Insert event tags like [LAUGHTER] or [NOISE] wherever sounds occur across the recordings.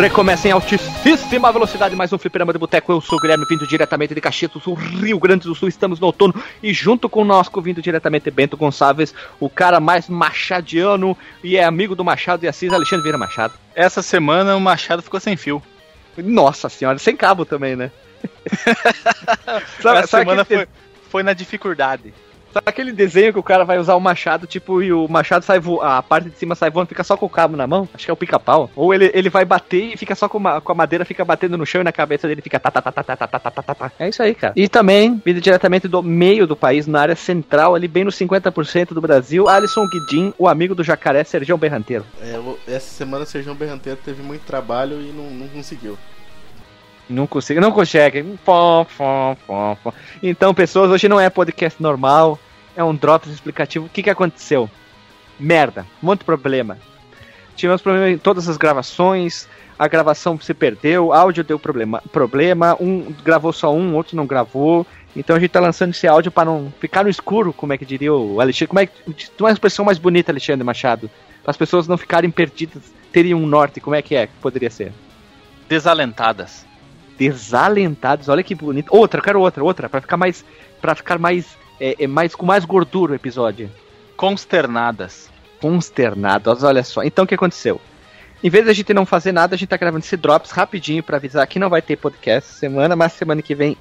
Recomeça em altíssima velocidade mais um fliperama de boteco. Eu sou o Guilherme, vindo diretamente de Caxias do Sul, Rio Grande do Sul. Estamos no outono e junto conosco, vindo diretamente Bento Gonçalves, o cara mais machadiano e é amigo do Machado e Assis, Alexandre Vieira Machado. Essa semana o Machado ficou sem fio. Nossa senhora, sem cabo também, né? [LAUGHS] sabe, Essa sabe semana foi, foi na dificuldade. Sabe aquele desenho que o cara vai usar o machado, tipo, e o machado sai voando, a parte de cima sai voando, fica só com o cabo na mão? Acho que é o pica-pau. Ou ele, ele vai bater e fica só com, uma, com a madeira, fica batendo no chão e na cabeça dele fica tá, tá, tá, tá, tá, tá, tá, tá, tá, tá. É isso aí, cara. E também, vindo diretamente do meio do país, na área central, ali bem no 50% do Brasil, Alisson Guidin, o amigo do jacaré Sergião Berranteiro. É, essa semana o Sergião Berranteiro teve muito trabalho e não, não conseguiu. Não consigo, não consegue. Então, pessoas, hoje não é podcast normal, é um drops explicativo. O que, que aconteceu? Merda, de problema. Tivemos problema em todas as gravações, a gravação se perdeu, áudio deu problema, problema, um gravou só um, outro não gravou. Então a gente tá lançando esse áudio para não ficar no escuro, como é que diria o Alexandre. Como é que. Uma expressão mais bonita, Alexandre Machado. Para as pessoas não ficarem perdidas, terem um norte, como é que é? Poderia ser? Desalentadas desalentados. Olha que bonito. Outra, quero outra, outra, para ficar mais para ficar mais é, é, mais com mais gordura o episódio. Consternadas. Consternadas, olha só. Então o que aconteceu? Em vez de a gente não fazer nada, a gente tá gravando esse drops rapidinho para avisar que não vai ter podcast semana, mas semana que vem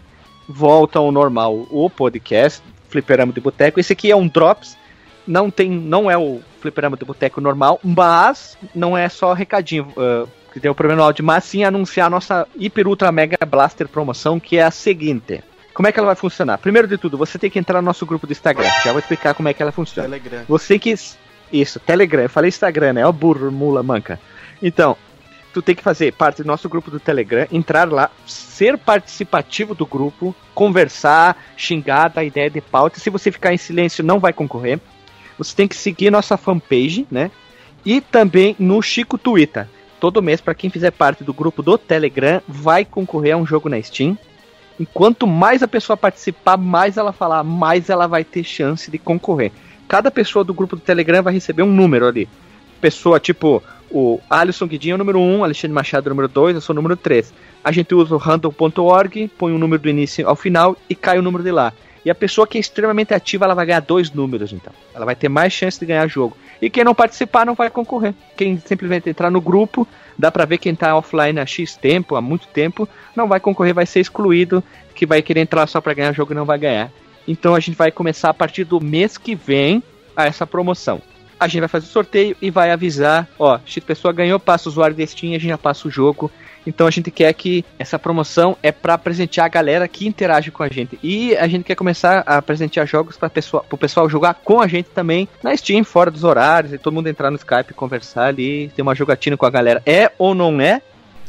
volta ao normal o podcast Fliperama de Boteco. Esse aqui é um drops, não tem, não é o Fliperama de Boteco normal, mas não é só recadinho. Uh, que tem o problema no áudio, mas sim anunciar a nossa Hiper Ultra Mega Blaster promoção, que é a seguinte. Como é que ela vai funcionar? Primeiro de tudo, você tem que entrar no nosso grupo do Instagram. Já vou explicar como é que ela funciona. Telegram. Você que. Isso, Telegram. Eu falei Instagram, né? Ó, burro, mula, manca. Então, tu tem que fazer parte do nosso grupo do Telegram, entrar lá, ser participativo do grupo, conversar, xingar, dar ideia de pauta. Se você ficar em silêncio, não vai concorrer. Você tem que seguir nossa fanpage, né? E também no Chico Twitter todo mês, para quem fizer parte do grupo do Telegram, vai concorrer a um jogo na Steam. E quanto mais a pessoa participar, mais ela falar, mais ela vai ter chance de concorrer. Cada pessoa do grupo do Telegram vai receber um número ali. Pessoa tipo o Alisson Guidinho é o número 1, Alexandre Machado é o número 2, eu sou o número 3. A gente usa o random.org, põe o número do início ao final e cai o número de lá. E a pessoa que é extremamente ativa, ela vai ganhar dois números, então. Ela vai ter mais chance de ganhar jogo. E quem não participar não vai concorrer. Quem simplesmente entrar no grupo, dá pra ver quem tá offline há X tempo, há muito tempo, não vai concorrer, vai ser excluído, que vai querer entrar só pra ganhar jogo e não vai ganhar. Então a gente vai começar a partir do mês que vem a essa promoção. A gente vai fazer o sorteio e vai avisar, ó, se a pessoa ganhou, passa o usuário de Steam, a gente já passa o jogo então a gente quer que essa promoção é para presentear a galera que interage com a gente. E a gente quer começar a presentear jogos para pessoa, o pessoal jogar com a gente também na Steam, fora dos horários, e todo mundo entrar no Skype, conversar ali, ter uma jogatina com a galera. É ou não é?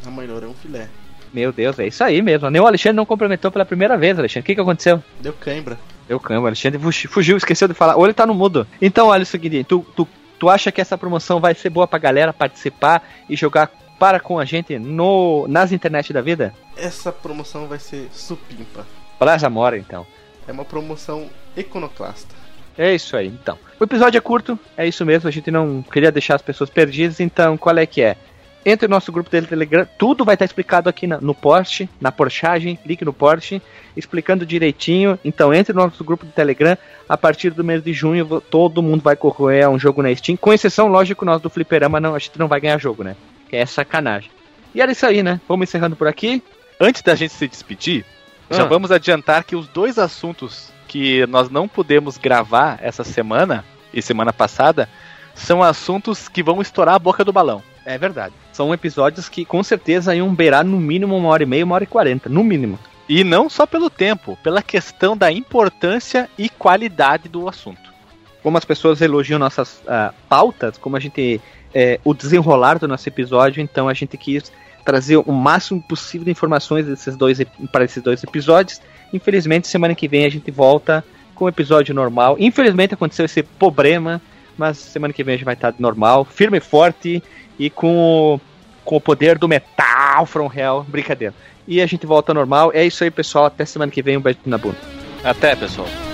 A melhor é um filé. Meu Deus, é isso aí mesmo. Nem o Alexandre não complementou pela primeira vez, Alexandre. O que, que aconteceu? Deu cãibra. Deu cãibra. Alexandre fugiu, esqueceu de falar. Ou ele tá no mudo. Então, olha o seguinte, tu, tu, tu acha que essa promoção vai ser boa pra galera participar e jogar para com a gente no, nas internet da vida? Essa promoção vai ser supimpa. Plaza Mora, então. É uma promoção iconoclasta. É isso aí, então. O episódio é curto, é isso mesmo, a gente não queria deixar as pessoas perdidas, então qual é que é? Entre no nosso grupo do Telegram, tudo vai estar explicado aqui na, no post, na porchagem, clique no post, explicando direitinho. Então entre no nosso grupo do Telegram, a partir do mês de junho todo mundo vai correr a um jogo na Steam, com exceção, lógico, nós do Fliperama, não, a gente não vai ganhar jogo, né? Que é sacanagem. E era isso aí, né? Vamos encerrando por aqui. Antes da gente se despedir, ah. já vamos adiantar que os dois assuntos que nós não pudemos gravar essa semana e semana passada são assuntos que vão estourar a boca do balão. É verdade. São episódios que com certeza iam beirar no mínimo uma hora e meia, uma hora e quarenta, no mínimo. E não só pelo tempo, pela questão da importância e qualidade do assunto. Como as pessoas elogiam nossas uh, pautas, como a gente é, o desenrolar do nosso episódio, então a gente quis trazer o máximo possível de informações desses dois, para esses dois episódios. Infelizmente, semana que vem a gente volta com o episódio normal. Infelizmente aconteceu esse problema, mas semana que vem a gente vai estar normal, firme e forte e com o, com o poder do metal from hell. Brincadeira. E a gente volta normal. É isso aí, pessoal. Até semana que vem. Um beijo na bunda. Até, pessoal.